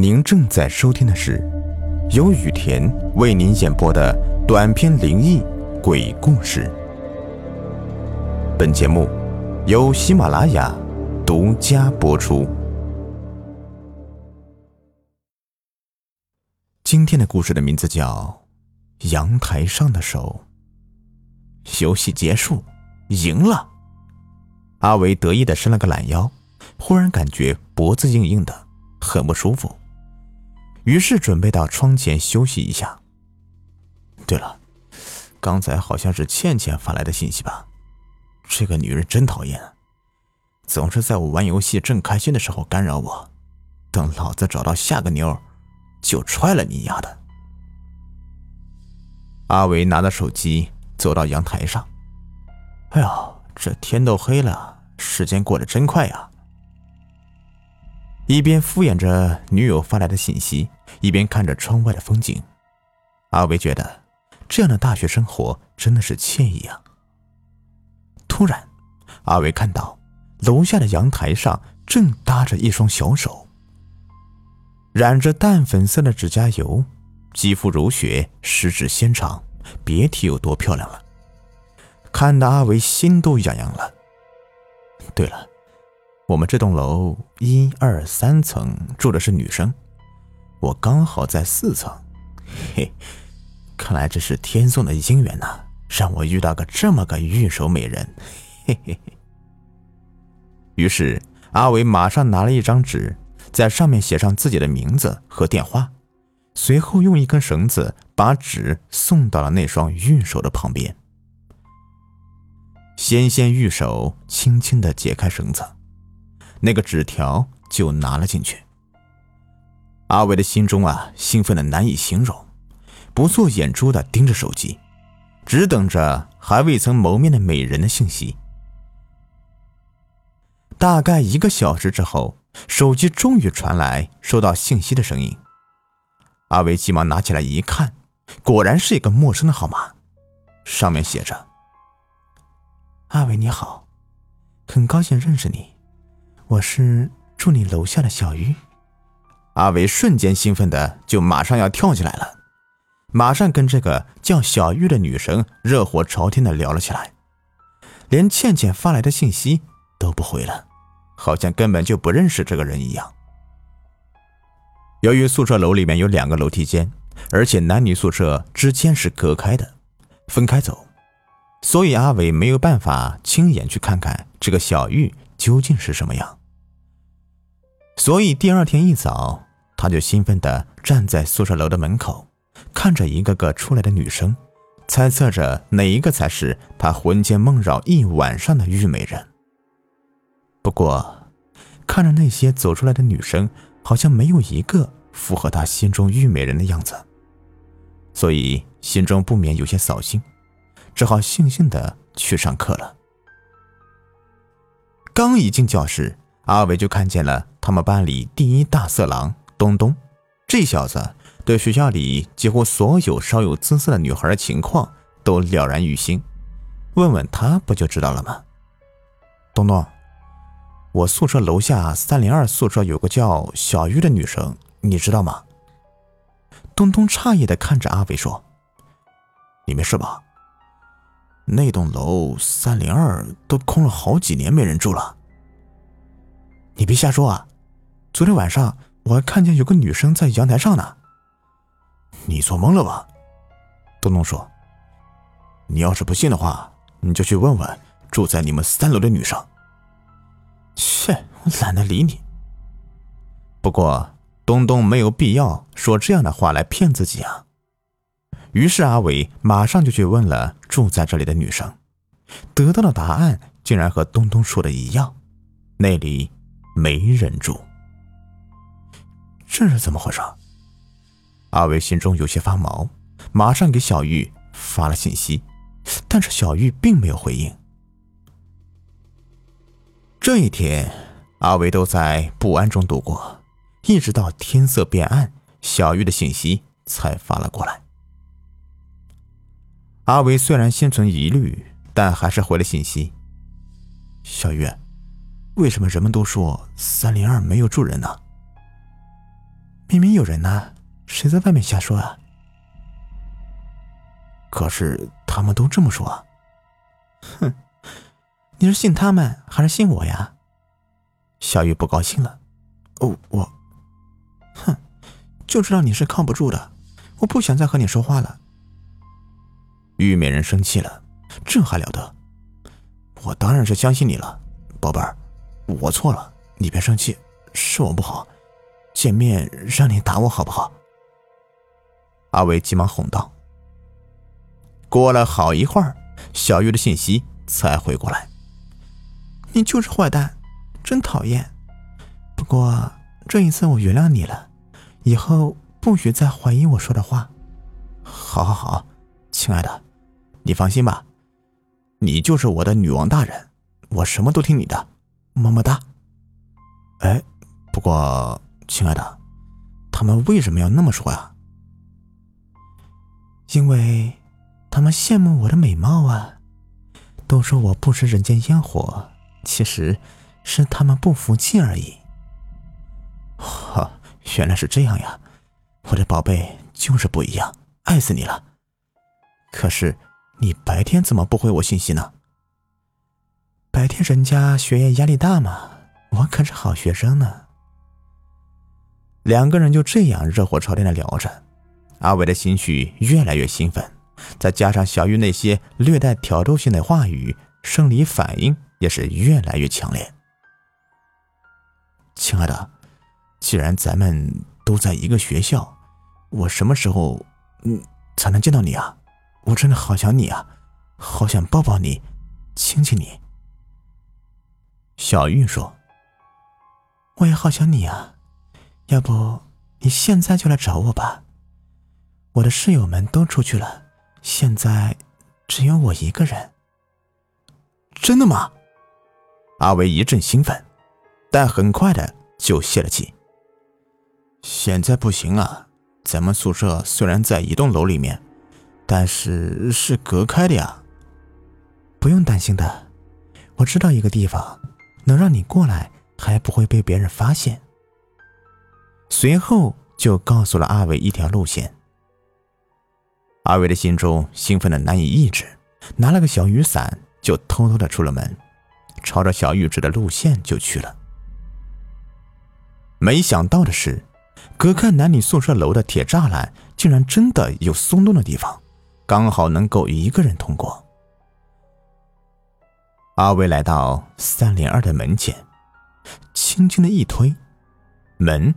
您正在收听的是由雨田为您演播的短篇灵异鬼故事。本节目由喜马拉雅独家播出。今天的故事的名字叫《阳台上的手》。游戏结束，赢了！阿维得意的伸了个懒腰，忽然感觉脖子硬硬的，很不舒服。于是准备到窗前休息一下。对了，刚才好像是倩倩发来的信息吧？这个女人真讨厌，总是在我玩游戏正开心的时候干扰我。等老子找到下个妞，就踹了你丫的！阿伟拿着手机走到阳台上。哎呦，这天都黑了，时间过得真快呀！一边敷衍着女友发来的信息，一边看着窗外的风景，阿伟觉得这样的大学生活真的是惬意啊。突然，阿伟看到楼下的阳台上正搭着一双小手，染着淡粉色的指甲油，肌肤如雪，十指纤长，别提有多漂亮了。看得阿伟心都痒痒了。对了。我们这栋楼一二三层住的是女生，我刚好在四层，嘿，看来这是天送的姻缘呐，让我遇到个这么个玉手美人，嘿嘿嘿。于是阿伟马上拿了一张纸，在上面写上自己的名字和电话，随后用一根绳子把纸送到了那双玉手的旁边。纤纤玉手轻轻的解开绳子。那个纸条就拿了进去。阿伟的心中啊，兴奋的难以形容，不做眼珠的盯着手机，只等着还未曾谋面的美人的信息。大概一个小时之后，手机终于传来收到信息的声音。阿伟急忙拿起来一看，果然是一个陌生的号码，上面写着：“阿伟你好，很高兴认识你。”我是住你楼下的小玉，阿伟瞬间兴奋的就马上要跳起来了，马上跟这个叫小玉的女生热火朝天的聊了起来，连倩倩发来的信息都不回了，好像根本就不认识这个人一样。由于宿舍楼里面有两个楼梯间，而且男女宿舍之间是隔开的，分开走，所以阿伟没有办法亲眼去看看这个小玉究竟是什么样。所以第二天一早，他就兴奋地站在宿舍楼的门口，看着一个个出来的女生，猜测着哪一个才是他魂牵梦绕一晚上的玉美人。不过，看着那些走出来的女生，好像没有一个符合他心中玉美人的样子，所以心中不免有些扫兴，只好悻悻地去上课了。刚一进教室。阿伟就看见了他们班里第一大色狼东东，这小子对学校里几乎所有稍有姿色的女孩的情况都了然于心，问问他不就知道了吗？东东，我宿舍楼下三零二宿舍有个叫小玉的女生，你知道吗？东东诧异的看着阿伟说：“你没事吧？那栋楼三零二都空了好几年，没人住了。”你别瞎说啊！昨天晚上我还看见有个女生在阳台上呢。你做梦了吧？东东说：“你要是不信的话，你就去问问住在你们三楼的女生。”切，我懒得理你。不过东东没有必要说这样的话来骗自己啊。于是阿伟马上就去问了住在这里的女生，得到的答案竟然和东东说的一样，那里。没忍住，这是怎么回事？阿伟心中有些发毛，马上给小玉发了信息，但是小玉并没有回应。这一天，阿伟都在不安中度过，一直到天色变暗，小玉的信息才发了过来。阿伟虽然心存疑虑，但还是回了信息：“小玉。”为什么人们都说三零二没有住人呢？明明有人呢，谁在外面瞎说啊？可是他们都这么说。哼，你是信他们还是信我呀？小玉不高兴了。哦，我，哼，就知道你是靠不住的。我不想再和你说话了。玉美人生气了，这还了得？我当然是相信你了，宝贝儿。我错了你别生气是我不好见面让你打我好不好？阿伟急忙哄道。过了好一会儿小玉的信息才回过来。你就是坏蛋真讨厌。不过这一次我原谅你了以后不许再怀疑我说的话。好好好亲爱的你放心吧你就是我的女王大人我什么都听你的么么哒，哎，不过亲爱的，他们为什么要那么说呀？因为他们羡慕我的美貌啊！都说我不食人间烟火，其实是他们不服气而已。哈，原来是这样呀！我的宝贝就是不一样，爱死你了！可是你白天怎么不回我信息呢？白天人家学业压力大嘛，我可是好学生呢。两个人就这样热火朝天的聊着，阿伟的情绪越来越兴奋，再加上小玉那些略带挑逗性的话语，生理反应也是越来越强烈。亲爱的，既然咱们都在一个学校，我什么时候嗯才能见到你啊？我真的好想你啊，好想抱抱你，亲亲你。小玉说我也好想你啊要不你现在就来找我吧。我的室友们都出去了现在只有我一个人。真的吗？阿维一阵兴奋但很快的就泄了气。现在不行啊咱们宿舍虽然在一栋楼里面但是是隔开的呀。不用担心的我知道一个地方能让你过来还不会被别人发现。随后就告诉了阿伟一条路线。阿伟的心中兴奋的难以抑制拿了个小雨伞就偷偷的出了门朝着小玉指的路线就去了。没想到的是隔开男女宿舍楼的铁栅栏竟然真的有松动的地方刚好能够一个人通过。阿威来到三零二的门前轻轻的一推门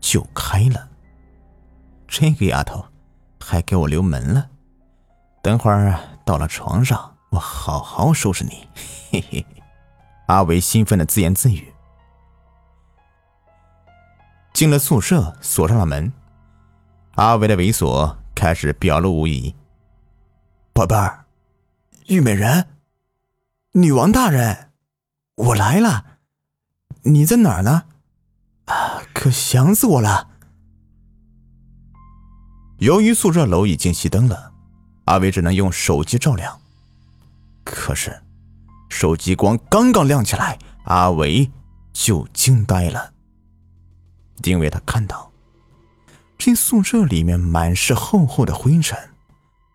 就开了。这个丫头还给我留门了等会儿到了床上我好好收拾你。嘿嘿阿威兴奋的自言自语。进了宿舍锁上了门阿威的猥琐开始表露无遗。宝贝儿玉美人女王大人，我来了，你在哪儿呢？啊，可想死我了。由于宿舍楼已经熄灯了，阿伟只能用手机照亮。可是，手机光刚刚亮起来，阿伟就惊呆了，因为他看到这宿舍里面满是厚厚的灰尘，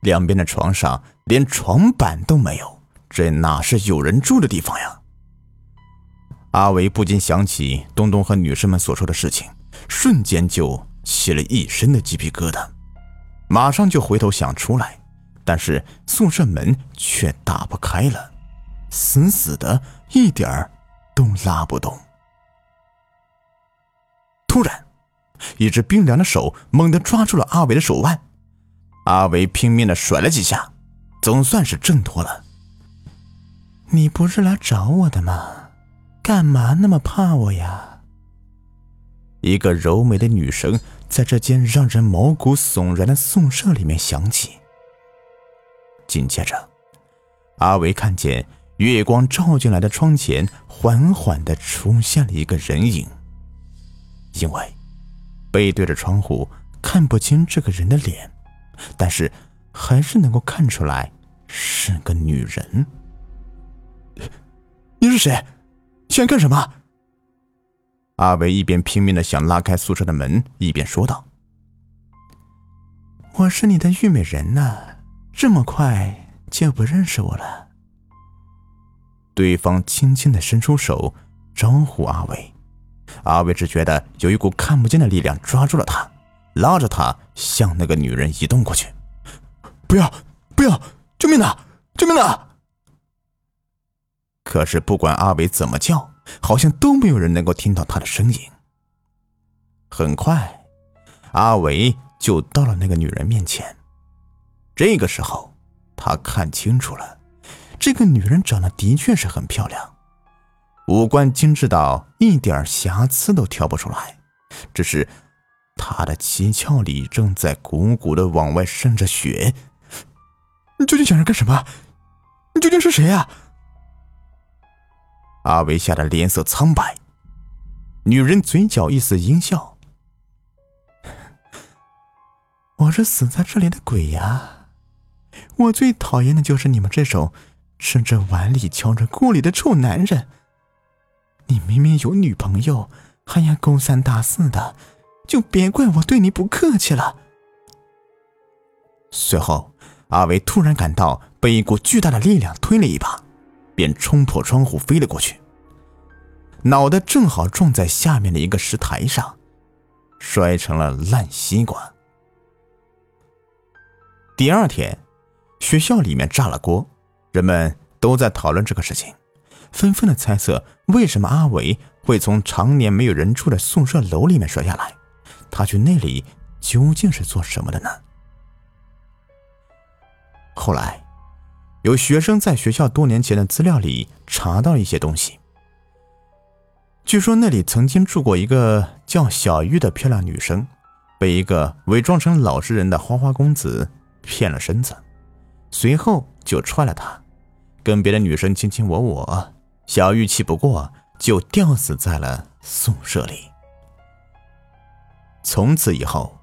两边的床上连床板都没有。这哪是有人住的地方呀？阿维不禁想起东东和女生们所说的事情，瞬间就起了一身的鸡皮疙瘩，马上就回头想出来，但是宿舍门却打不开了，死死的，一点儿都拉不动。突然，一只冰凉的手猛地抓住了阿维的手腕，阿维拼命的甩了几下，总算是挣脱了。你不是来找我的吗？干嘛那么怕我呀？一个柔美的女声在这间让人毛骨悚然的宿舍里面响起。紧接着阿维看见月光照进来的窗前缓缓的出现了一个人影。因为背对着窗户看不清这个人的脸但是还是能够看出来是个女人。谁？想干什么？阿伟一边拼命的想拉开宿舍的门，一边说道：“我是你的玉美人呢，这么快就不认识我了？”对方轻轻的伸出手招呼阿伟，阿伟只觉得有一股看不见的力量抓住了他，拉着他向那个女人移动过去。“不要，不要！救命啊！救命啊！”可是不管阿伟怎么叫。好像都没有人能够听到他的声音。很快，阿伟就到了那个女人面前。这个时候，他看清楚了，这个女人长得的确是很漂亮，五官精致到一点瑕疵都挑不出来。只是，她的七窍里正在鼓鼓的往外渗着血。你究竟想要干什么？你究竟是谁呀？阿伟吓得脸色苍白，女人嘴角一丝阴笑：“我是死在这里的鬼呀！我最讨厌的就是你们这种吃着碗里敲着锅里的臭男人。你明明有女朋友，还要勾三搭四的，就别怪我对你不客气了。”随后，阿伟突然感到被一股巨大的力量推了一把。便冲破窗户飞了过去，脑袋正好撞在下面的一个石台上，摔成了烂西瓜。第二天，学校里面炸了锅，人们都在讨论这个事情，纷纷的猜测为什么阿伟会从常年没有人住的宿舍楼里面摔下来，他去那里究竟是做什么的呢？后来。有学生在学校多年前的资料里查到一些东西。据说那里曾经住过一个叫小玉的漂亮女生，被一个伪装成老实人的花花公子骗了身子，随后就踹了她，跟别的女生卿卿我我。小玉气不过，就吊死在了宿舍里。从此以后。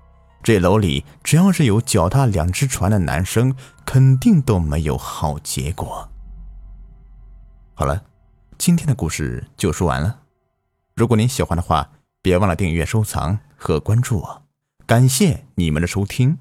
这楼里只要是有脚踏两只船的男生，肯定都没有好结果。好了，今天的故事就说完了。如果您喜欢的话，别忘了订阅、收藏和关注我。感谢你们的收听。